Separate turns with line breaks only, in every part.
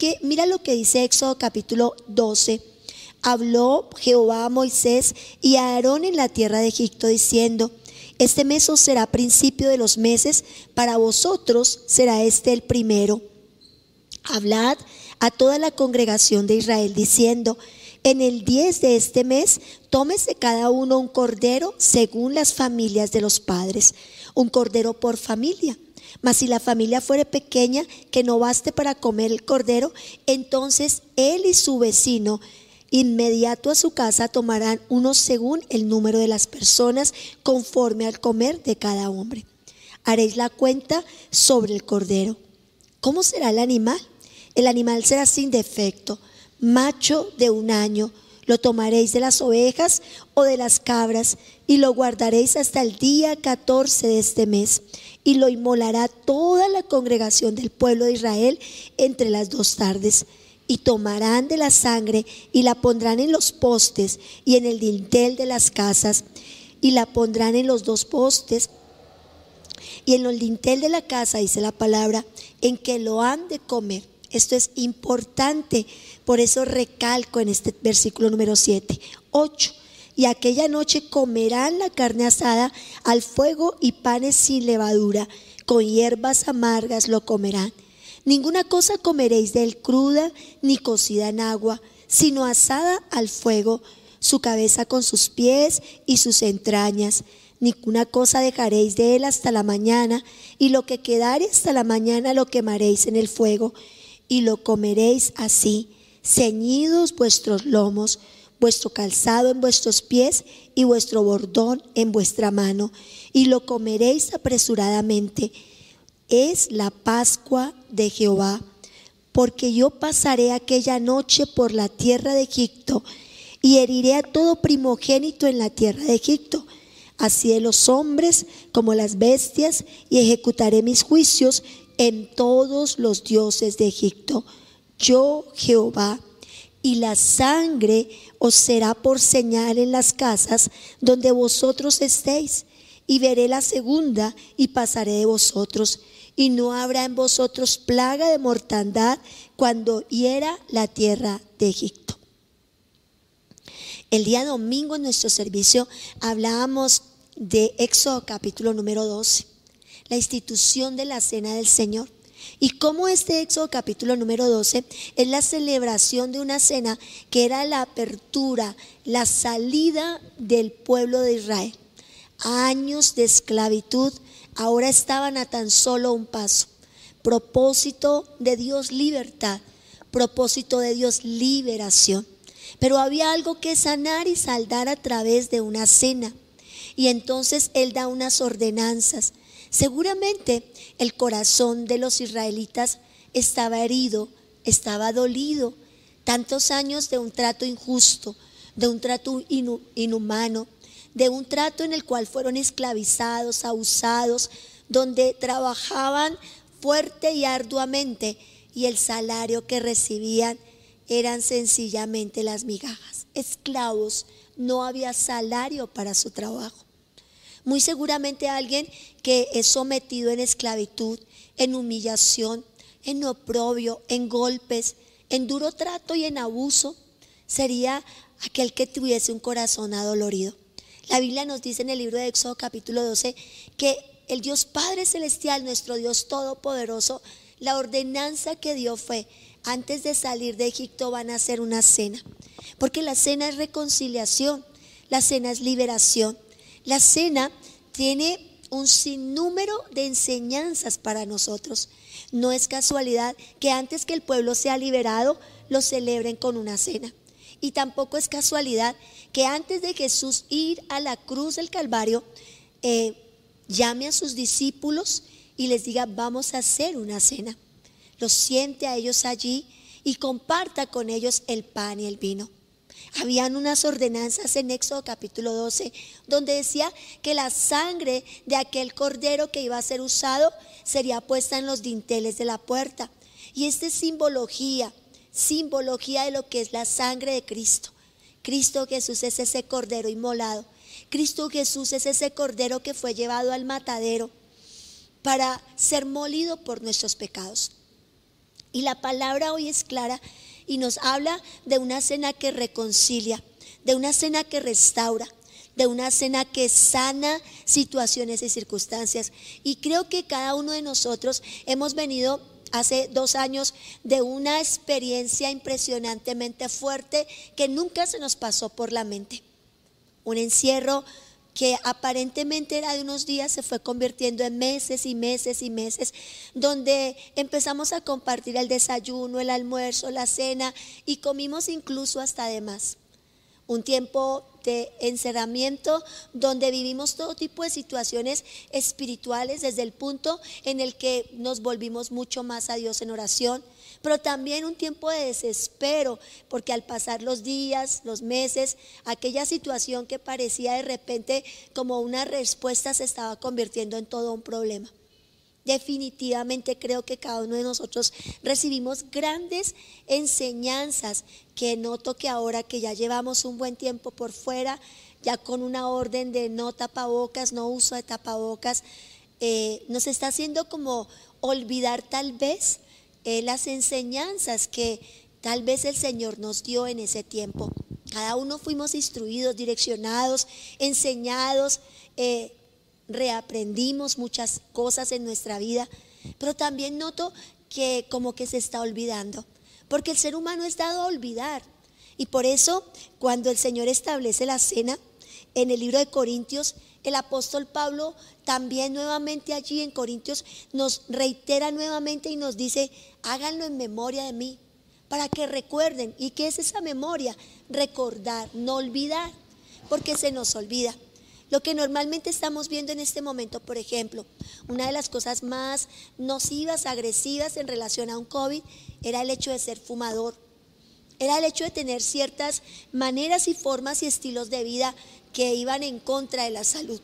que mira lo que dice Éxodo capítulo 12. Habló Jehová a Moisés y a Aarón en la tierra de Egipto diciendo, este mes os será principio de los meses, para vosotros será este el primero. Hablad a toda la congregación de Israel diciendo, en el 10 de este mes, tómese cada uno un cordero según las familias de los padres, un cordero por familia. Mas si la familia fuere pequeña, que no baste para comer el cordero, entonces él y su vecino inmediato a su casa tomarán uno según el número de las personas, conforme al comer de cada hombre. Haréis la cuenta sobre el cordero. ¿Cómo será el animal? El animal será sin defecto macho de un año. Lo tomaréis de las ovejas o de las cabras y lo guardaréis hasta el día 14 de este mes. Y lo inmolará toda la congregación del pueblo de Israel entre las dos tardes. Y tomarán de la sangre y la pondrán en los postes y en el dintel de las casas. Y la pondrán en los dos postes y en el dintel de la casa, dice la palabra, en que lo han de comer. Esto es importante por eso recalco en este versículo número 7, 8. Y aquella noche comerán la carne asada al fuego y panes sin levadura, con hierbas amargas lo comerán. Ninguna cosa comeréis de él cruda ni cocida en agua, sino asada al fuego, su cabeza con sus pies y sus entrañas. Ninguna cosa dejaréis de él hasta la mañana, y lo que quedare hasta la mañana lo quemaréis en el fuego, y lo comeréis así ceñidos vuestros lomos, vuestro calzado en vuestros pies y vuestro bordón en vuestra mano, y lo comeréis apresuradamente. Es la Pascua de Jehová, porque yo pasaré aquella noche por la tierra de Egipto y heriré a todo primogénito en la tierra de Egipto, así de los hombres como las bestias, y ejecutaré mis juicios en todos los dioses de Egipto yo Jehová, y la sangre os será por señal en las casas donde vosotros estéis, y veré la segunda y pasaré de vosotros, y no habrá en vosotros plaga de mortandad cuando hiera la tierra de Egipto. El día domingo en nuestro servicio hablábamos de Éxodo capítulo número 12, la institución de la cena del Señor. Y como este Éxodo capítulo número 12 es la celebración de una cena que era la apertura, la salida del pueblo de Israel. Años de esclavitud ahora estaban a tan solo un paso. Propósito de Dios libertad, propósito de Dios liberación. Pero había algo que sanar y saldar a través de una cena. Y entonces Él da unas ordenanzas. Seguramente el corazón de los israelitas estaba herido, estaba dolido. Tantos años de un trato injusto, de un trato inhumano, de un trato en el cual fueron esclavizados, abusados, donde trabajaban fuerte y arduamente y el salario que recibían eran sencillamente las migajas. Esclavos, no había salario para su trabajo. Muy seguramente alguien que es sometido en esclavitud, en humillación, en oprobio, en golpes, en duro trato y en abuso, sería aquel que tuviese un corazón adolorido. La Biblia nos dice en el libro de Éxodo capítulo 12 que el Dios Padre Celestial, nuestro Dios Todopoderoso, la ordenanza que dio fue, antes de salir de Egipto van a hacer una cena, porque la cena es reconciliación, la cena es liberación. La cena tiene un sinnúmero de enseñanzas para nosotros. No es casualidad que antes que el pueblo sea liberado, lo celebren con una cena. Y tampoco es casualidad que antes de Jesús ir a la cruz del Calvario, eh, llame a sus discípulos y les diga, vamos a hacer una cena. Los siente a ellos allí y comparta con ellos el pan y el vino. Habían unas ordenanzas en Éxodo capítulo 12 donde decía que la sangre de aquel cordero que iba a ser usado sería puesta en los dinteles de la puerta. Y esta es simbología, simbología de lo que es la sangre de Cristo. Cristo Jesús es ese cordero inmolado. Cristo Jesús es ese cordero que fue llevado al matadero para ser molido por nuestros pecados. Y la palabra hoy es clara y nos habla de una cena que reconcilia, de una cena que restaura, de una cena que sana situaciones y circunstancias. Y creo que cada uno de nosotros hemos venido hace dos años de una experiencia impresionantemente fuerte que nunca se nos pasó por la mente. Un encierro que aparentemente era de unos días, se fue convirtiendo en meses y meses y meses, donde empezamos a compartir el desayuno, el almuerzo, la cena y comimos incluso hasta de más. Un tiempo de encerramiento donde vivimos todo tipo de situaciones espirituales desde el punto en el que nos volvimos mucho más a Dios en oración, pero también un tiempo de desespero, porque al pasar los días, los meses, aquella situación que parecía de repente como una respuesta se estaba convirtiendo en todo un problema. Definitivamente creo que cada uno de nosotros recibimos grandes enseñanzas que noto que ahora que ya llevamos un buen tiempo por fuera, ya con una orden de no tapabocas, no uso de tapabocas, eh, nos está haciendo como olvidar tal vez eh, las enseñanzas que tal vez el Señor nos dio en ese tiempo. Cada uno fuimos instruidos, direccionados, enseñados, eh, reaprendimos muchas cosas en nuestra vida, pero también noto que como que se está olvidando, porque el ser humano es dado a olvidar. Y por eso cuando el Señor establece la cena, en el libro de Corintios, el apóstol Pablo también nuevamente allí en Corintios nos reitera nuevamente y nos dice, háganlo en memoria de mí, para que recuerden. ¿Y qué es esa memoria? Recordar, no olvidar, porque se nos olvida. Lo que normalmente estamos viendo en este momento, por ejemplo, una de las cosas más nocivas, agresivas en relación a un COVID era el hecho de ser fumador. Era el hecho de tener ciertas maneras y formas y estilos de vida que iban en contra de la salud.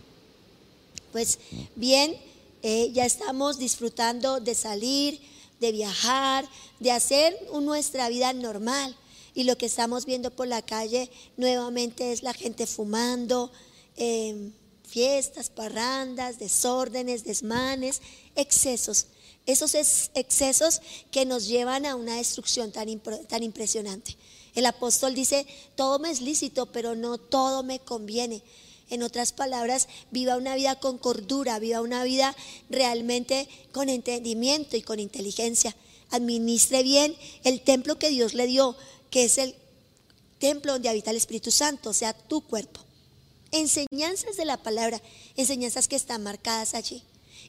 Pues bien, eh, ya estamos disfrutando de salir, de viajar, de hacer nuestra vida normal. Y lo que estamos viendo por la calle nuevamente es la gente fumando, em, fiestas, parrandas, desórdenes, desmanes, excesos. Esos excesos que nos llevan a una destrucción tan, tan impresionante. El apóstol dice, todo me es lícito, pero no todo me conviene. En otras palabras, viva una vida con cordura, viva una vida realmente con entendimiento y con inteligencia. Administre bien el templo que Dios le dio, que es el templo donde habita el Espíritu Santo, o sea, tu cuerpo. Enseñanzas de la palabra, enseñanzas que están marcadas allí.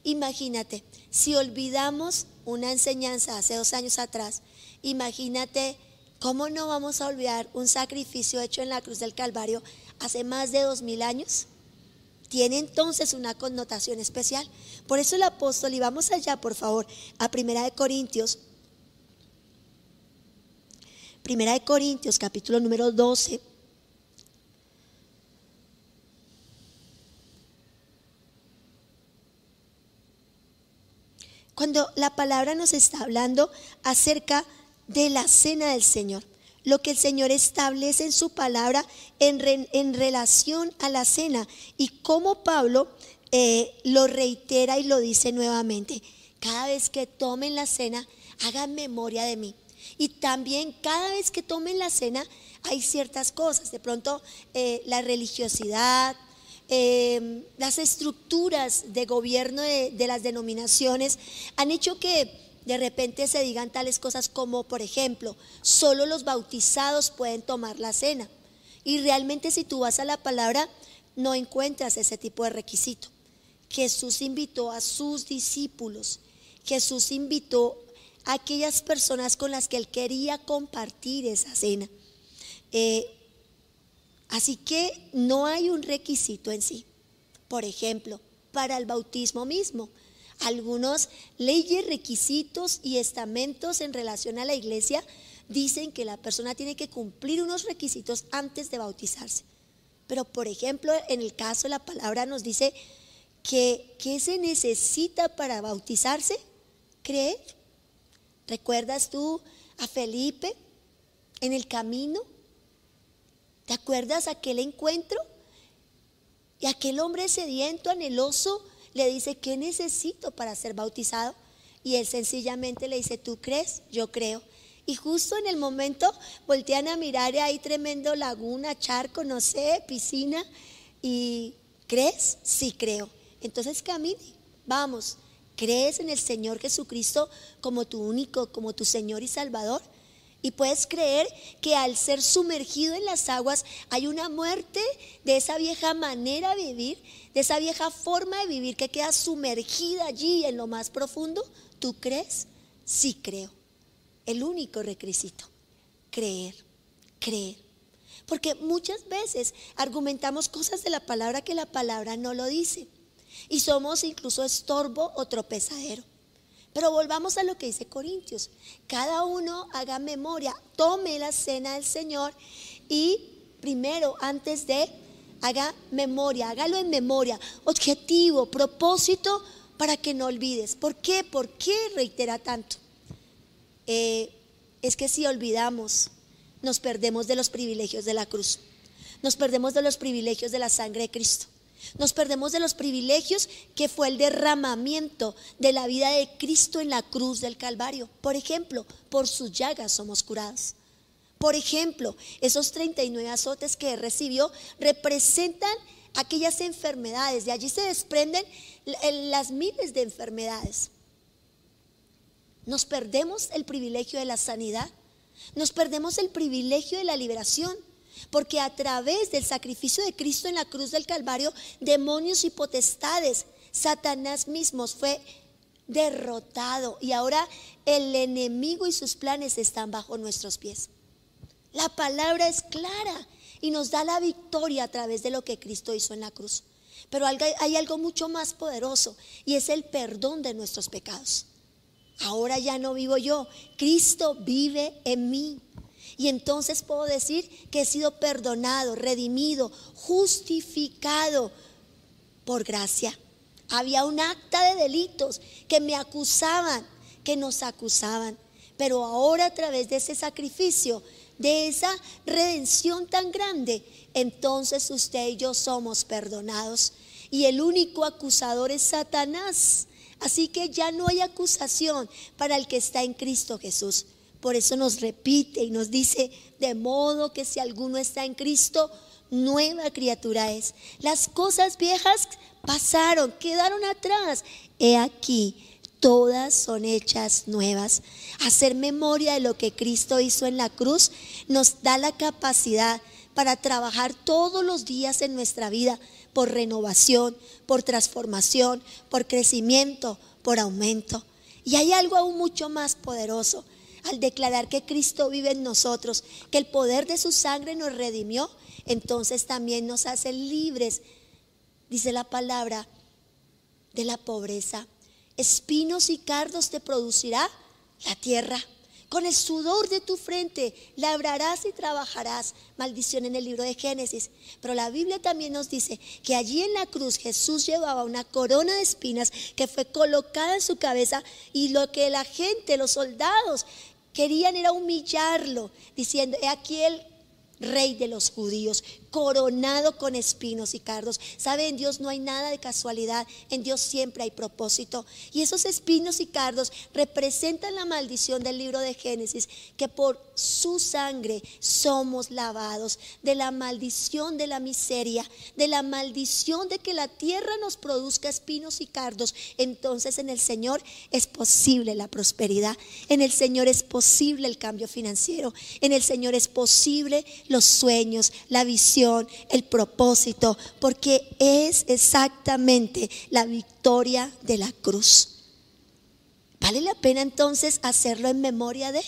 Imagínate, si olvidamos una enseñanza hace dos años atrás, imagínate cómo no vamos a olvidar un sacrificio hecho en la cruz del Calvario hace más de dos mil años. Tiene entonces una connotación especial. Por eso el apóstol, y vamos allá por favor, a Primera de Corintios, Primera de Corintios, capítulo número 12. cuando la palabra nos está hablando acerca de la cena del Señor, lo que el Señor establece en su palabra en, en relación a la cena y cómo Pablo eh, lo reitera y lo dice nuevamente. Cada vez que tomen la cena, hagan memoria de mí. Y también cada vez que tomen la cena, hay ciertas cosas. De pronto, eh, la religiosidad, Em, las estructuras de gobierno de, de las denominaciones han hecho que de repente se digan tales cosas como, por ejemplo, solo los bautizados pueden tomar la cena. Y realmente si tú vas a la palabra, no encuentras ese tipo de requisito. Jesús invitó a sus discípulos, Jesús invitó a aquellas personas con las que él quería compartir esa cena. Eh, Así que no hay un requisito en sí. Por ejemplo, para el bautismo mismo, algunos leyes, requisitos y estamentos en relación a la iglesia dicen que la persona tiene que cumplir unos requisitos antes de bautizarse. Pero, por ejemplo, en el caso de la palabra nos dice que ¿qué se necesita para bautizarse? Creer. ¿Recuerdas tú a Felipe en el camino? ¿Te acuerdas aquel encuentro? Y aquel hombre sediento, anheloso, le dice, ¿qué necesito para ser bautizado? Y él sencillamente le dice, ¿tú crees? Yo creo. Y justo en el momento voltean a mirar y hay tremendo laguna, charco, no sé, piscina. ¿Y crees? Sí creo. Entonces camine, vamos. ¿Crees en el Señor Jesucristo como tu único, como tu Señor y Salvador? Y puedes creer que al ser sumergido en las aguas hay una muerte de esa vieja manera de vivir, de esa vieja forma de vivir que queda sumergida allí en lo más profundo. ¿Tú crees? Sí creo. El único requisito, creer, creer. Porque muchas veces argumentamos cosas de la palabra que la palabra no lo dice. Y somos incluso estorbo o tropezadero. Pero volvamos a lo que dice Corintios. Cada uno haga memoria, tome la cena del Señor y primero, antes de, haga memoria, hágalo en memoria, objetivo, propósito, para que no olvides. ¿Por qué? ¿Por qué reitera tanto? Eh, es que si olvidamos, nos perdemos de los privilegios de la cruz. Nos perdemos de los privilegios de la sangre de Cristo. Nos perdemos de los privilegios que fue el derramamiento de la vida de Cristo en la cruz del Calvario. Por ejemplo, por sus llagas somos curados. Por ejemplo, esos 39 azotes que recibió representan aquellas enfermedades. De allí se desprenden las miles de enfermedades. Nos perdemos el privilegio de la sanidad. Nos perdemos el privilegio de la liberación. Porque a través del sacrificio de Cristo en la cruz del Calvario, demonios y potestades, Satanás mismos fue derrotado. Y ahora el enemigo y sus planes están bajo nuestros pies. La palabra es clara y nos da la victoria a través de lo que Cristo hizo en la cruz. Pero hay algo mucho más poderoso y es el perdón de nuestros pecados. Ahora ya no vivo yo, Cristo vive en mí. Y entonces puedo decir que he sido perdonado, redimido, justificado por gracia. Había un acta de delitos que me acusaban, que nos acusaban. Pero ahora a través de ese sacrificio, de esa redención tan grande, entonces usted y yo somos perdonados. Y el único acusador es Satanás. Así que ya no hay acusación para el que está en Cristo Jesús. Por eso nos repite y nos dice, de modo que si alguno está en Cristo, nueva criatura es. Las cosas viejas pasaron, quedaron atrás. He aquí, todas son hechas nuevas. Hacer memoria de lo que Cristo hizo en la cruz nos da la capacidad para trabajar todos los días en nuestra vida por renovación, por transformación, por crecimiento, por aumento. Y hay algo aún mucho más poderoso al declarar que Cristo vive en nosotros, que el poder de su sangre nos redimió, entonces también nos hace libres, dice la palabra, de la pobreza. Espinos y cardos te producirá la tierra. Con el sudor de tu frente labrarás y trabajarás. Maldición en el libro de Génesis. Pero la Biblia también nos dice que allí en la cruz Jesús llevaba una corona de espinas que fue colocada en su cabeza y lo que la gente, los soldados, querían era humillarlo, diciendo, he aquí el rey de los judíos, coronado con espinos y cardos. Sabe, en Dios no hay nada de casualidad, en Dios siempre hay propósito. Y esos espinos y cardos representan la maldición del libro de Génesis, que por su sangre somos lavados de la maldición de la miseria, de la maldición de que la tierra nos produzca espinos y cardos. Entonces en el Señor es posible la prosperidad, en el Señor es posible el cambio financiero, en el Señor es posible los sueños, la el propósito, porque es exactamente la victoria de la cruz. ¿Vale la pena entonces hacerlo en memoria de?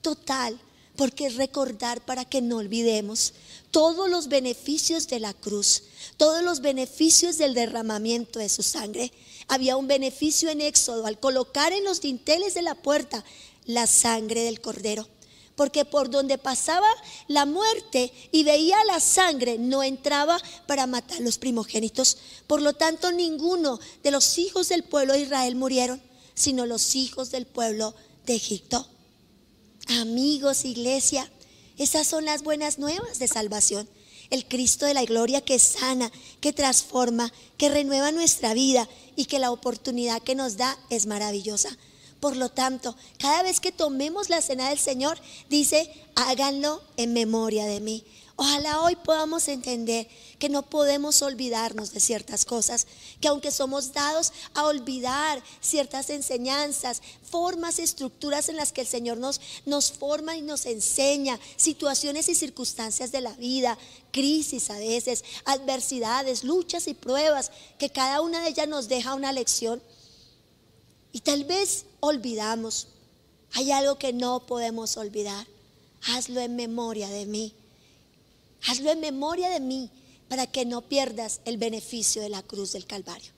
Total, porque recordar para que no olvidemos todos los beneficios de la cruz, todos los beneficios del derramamiento de su sangre. Había un beneficio en Éxodo al colocar en los dinteles de la puerta la sangre del cordero porque por donde pasaba la muerte y veía la sangre no entraba para matar los primogénitos. Por lo tanto, ninguno de los hijos del pueblo de Israel murieron, sino los hijos del pueblo de Egipto. Amigos, iglesia, esas son las buenas nuevas de salvación. El Cristo de la gloria que sana, que transforma, que renueva nuestra vida y que la oportunidad que nos da es maravillosa. Por lo tanto, cada vez que tomemos la cena del Señor, dice, háganlo en memoria de mí. Ojalá hoy podamos entender que no podemos olvidarnos de ciertas cosas, que aunque somos dados a olvidar ciertas enseñanzas, formas, estructuras en las que el Señor nos, nos forma y nos enseña, situaciones y circunstancias de la vida, crisis a veces, adversidades, luchas y pruebas, que cada una de ellas nos deja una lección. Y tal vez olvidamos. Hay algo que no podemos olvidar. Hazlo en memoria de mí. Hazlo en memoria de mí para que no pierdas el beneficio de la cruz del Calvario.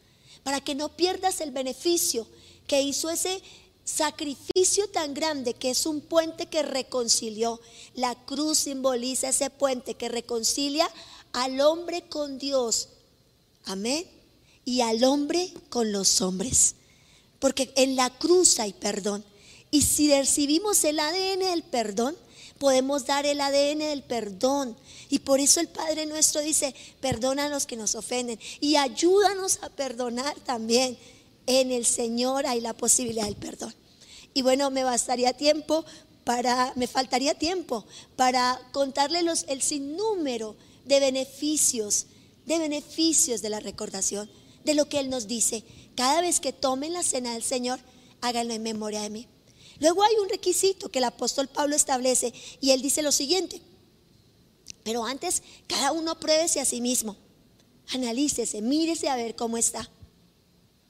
Para que no pierdas el beneficio que hizo ese sacrificio tan grande que es un puente que reconcilió. La cruz simboliza ese puente que reconcilia al hombre con Dios. Amén. Y al hombre con los hombres. Porque en la cruz hay perdón. Y si recibimos el ADN del perdón, podemos dar el ADN del perdón. Y por eso el Padre nuestro dice, los que nos ofenden y ayúdanos a perdonar también. En el Señor hay la posibilidad del perdón. Y bueno, me bastaría tiempo para, me faltaría tiempo para contarle los, el sinnúmero de beneficios, de beneficios de la recordación, de lo que Él nos dice. Cada vez que tomen la cena del Señor, háganlo en memoria de mí. Luego hay un requisito que el apóstol Pablo establece y él dice lo siguiente, pero antes cada uno pruébese a sí mismo, analícese, mírese a ver cómo está.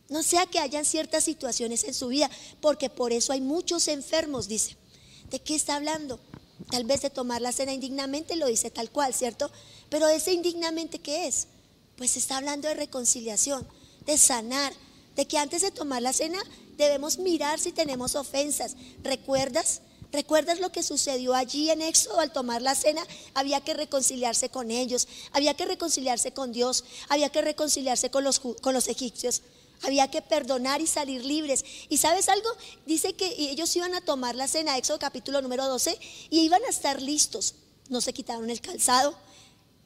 No sea que hayan ciertas situaciones en su vida, porque por eso hay muchos enfermos, dice. ¿De qué está hablando? Tal vez de tomar la cena indignamente, lo dice tal cual, ¿cierto? Pero ese indignamente, ¿qué es? Pues está hablando de reconciliación, de sanar, de que antes de tomar la cena debemos mirar si tenemos ofensas. ¿Recuerdas? ¿Recuerdas lo que sucedió allí en Éxodo al tomar la cena? Había que reconciliarse con ellos, había que reconciliarse con Dios, había que reconciliarse con los, con los egipcios, había que perdonar y salir libres. ¿Y sabes algo? Dice que ellos iban a tomar la cena, Éxodo capítulo número 12, y iban a estar listos. No se quitaron el calzado,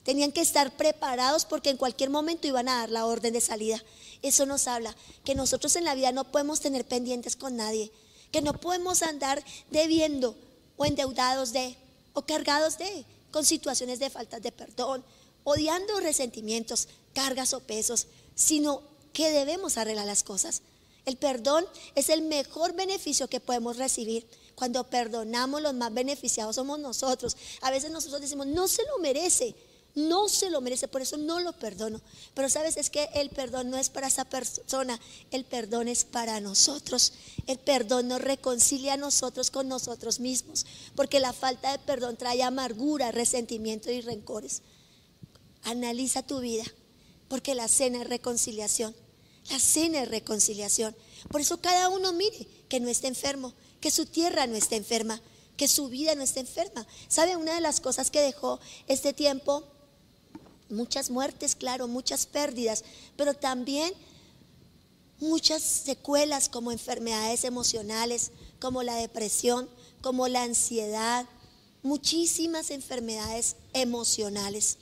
tenían que estar preparados porque en cualquier momento iban a dar la orden de salida. Eso nos habla que nosotros en la vida no podemos tener pendientes con nadie, que no podemos andar debiendo o endeudados de o cargados de con situaciones de faltas de perdón, odiando resentimientos, cargas o pesos, sino que debemos arreglar las cosas. El perdón es el mejor beneficio que podemos recibir. Cuando perdonamos, los más beneficiados somos nosotros. A veces nosotros decimos, no se lo merece. No se lo merece, por eso no lo perdono. Pero sabes, es que el perdón no es para esa persona, el perdón es para nosotros. El perdón nos reconcilia a nosotros con nosotros mismos, porque la falta de perdón trae amargura, resentimiento y rencores. Analiza tu vida, porque la cena es reconciliación. La cena es reconciliación. Por eso cada uno mire que no esté enfermo, que su tierra no esté enferma, que su vida no esté enferma. ¿Sabe una de las cosas que dejó este tiempo? Muchas muertes, claro, muchas pérdidas, pero también muchas secuelas como enfermedades emocionales, como la depresión, como la ansiedad, muchísimas enfermedades emocionales.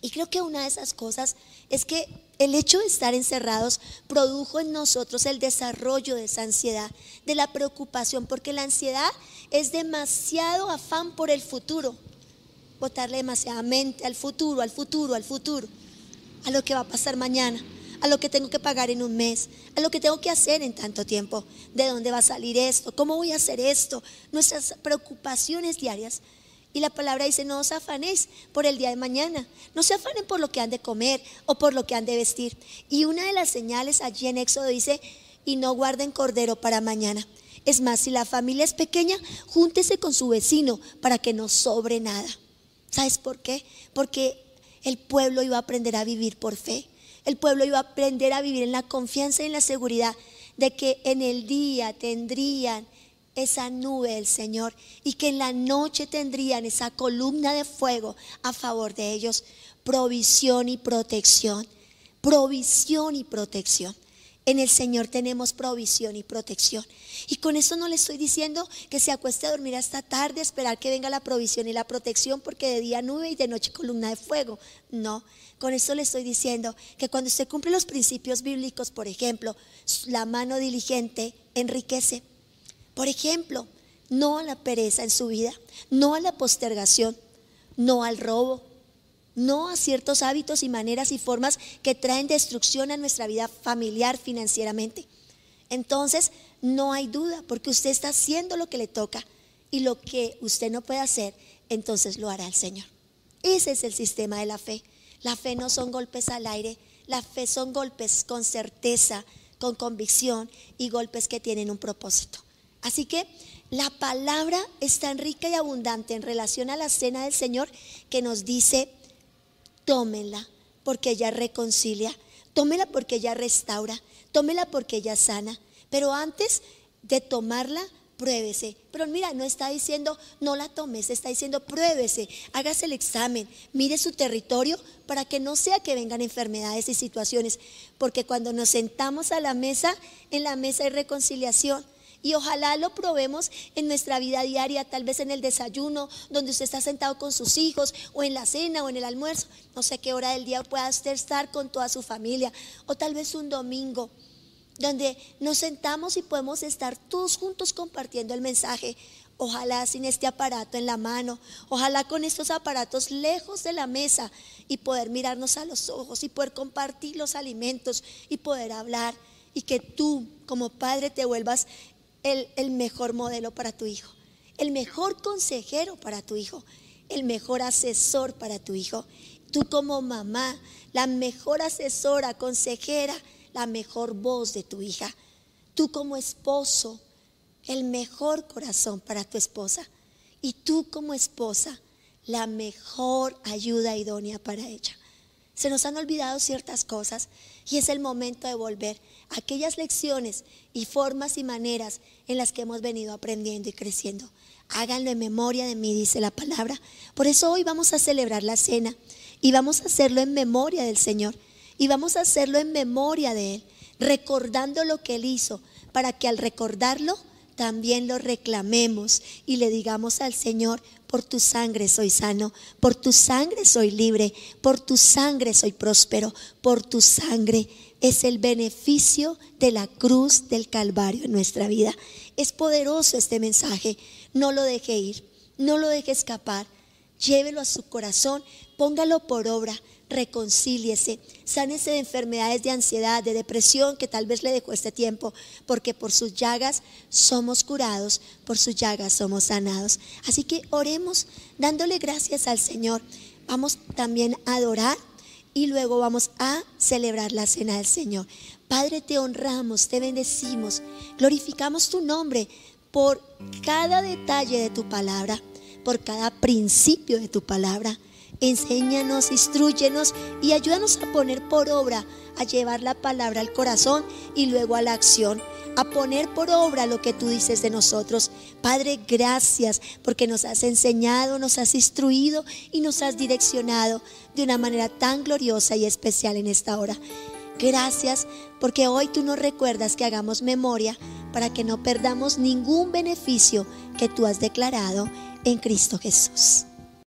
Y creo que una de esas cosas es que el hecho de estar encerrados produjo en nosotros el desarrollo de esa ansiedad, de la preocupación, porque la ansiedad es demasiado afán por el futuro botarle demasiadamente al futuro, al futuro, al futuro, a lo que va a pasar mañana, a lo que tengo que pagar en un mes, a lo que tengo que hacer en tanto tiempo, de dónde va a salir esto, cómo voy a hacer esto, nuestras preocupaciones diarias. Y la palabra dice, no os afanéis por el día de mañana, no se afanen por lo que han de comer o por lo que han de vestir. Y una de las señales allí en Éxodo dice, y no guarden cordero para mañana. Es más, si la familia es pequeña, júntese con su vecino para que no sobre nada. ¿Sabes por qué? Porque el pueblo iba a aprender a vivir por fe. El pueblo iba a aprender a vivir en la confianza y en la seguridad de que en el día tendrían esa nube del Señor y que en la noche tendrían esa columna de fuego a favor de ellos. Provisión y protección. Provisión y protección. En el Señor tenemos provisión y protección. Y con esto no le estoy diciendo que se acueste a dormir hasta tarde, esperar que venga la provisión y la protección, porque de día nube y de noche columna de fuego. No, con esto le estoy diciendo que cuando usted cumple los principios bíblicos, por ejemplo, la mano diligente enriquece. Por ejemplo, no a la pereza en su vida, no a la postergación, no al robo, no a ciertos hábitos y maneras y formas que traen destrucción a nuestra vida familiar financieramente. Entonces, no hay duda, porque usted está haciendo lo que le toca y lo que usted no puede hacer, entonces lo hará el Señor. Ese es el sistema de la fe. La fe no son golpes al aire, la fe son golpes con certeza, con convicción y golpes que tienen un propósito. Así que la palabra es tan rica y abundante en relación a la cena del Señor que nos dice, tómenla porque ella reconcilia, tómela porque ella restaura, tómela porque ella sana. Pero antes de tomarla, pruébese. Pero mira, no está diciendo no la tomes, está diciendo pruébese, hágase el examen, mire su territorio para que no sea que vengan enfermedades y situaciones. Porque cuando nos sentamos a la mesa, en la mesa hay reconciliación. Y ojalá lo probemos en nuestra vida diaria, tal vez en el desayuno, donde usted está sentado con sus hijos, o en la cena, o en el almuerzo. No sé qué hora del día pueda usted estar con toda su familia, o tal vez un domingo, donde nos sentamos y podemos estar todos juntos compartiendo el mensaje. Ojalá sin este aparato en la mano, ojalá con estos aparatos lejos de la mesa y poder mirarnos a los ojos y poder compartir los alimentos y poder hablar y que tú como padre te vuelvas el, mejor modelo para tu hijo, el mejor consejero para tu hijo, el mejor asesor para tu hijo. Tú como mamá, la mejor asesora, consejera, la mejor voz de tu hija. Tú como esposo, el mejor corazón para tu esposa. Y tú como esposa, la mejor ayuda idónea para ella. Se nos han olvidado ciertas cosas y es el momento de volver aquellas lecciones y formas y maneras en las que hemos venido aprendiendo y creciendo. Háganlo en memoria de mí, dice la palabra. Por eso hoy vamos a celebrar la cena y vamos a hacerlo en memoria del Señor y vamos a hacerlo en memoria de Él, recordando lo que Él hizo, para que al recordarlo también lo reclamemos y le digamos al Señor, por tu sangre soy sano, por tu sangre soy libre, por tu sangre soy próspero, por tu sangre es el beneficio de la cruz del Calvario en nuestra vida. Es poderoso este mensaje, no lo deje ir, no lo deje escapar, llévelo a su corazón, póngalo por obra reconcíliese, sánese de enfermedades de ansiedad, de depresión que tal vez le dejó este tiempo, porque por sus llagas somos curados, por sus llagas somos sanados. Así que oremos dándole gracias al Señor. Vamos también a adorar y luego vamos a celebrar la cena del Señor. Padre, te honramos, te bendecimos, glorificamos tu nombre por cada detalle de tu palabra, por cada principio de tu palabra. Enséñanos, instruyenos y ayúdanos a poner por obra, a llevar la palabra al corazón y luego a la acción, a poner por obra lo que tú dices de nosotros. Padre, gracias porque nos has enseñado, nos has instruido y nos has direccionado de una manera tan gloriosa y especial en esta hora. Gracias porque hoy tú nos recuerdas que hagamos memoria para que no perdamos ningún beneficio que tú has declarado en Cristo Jesús.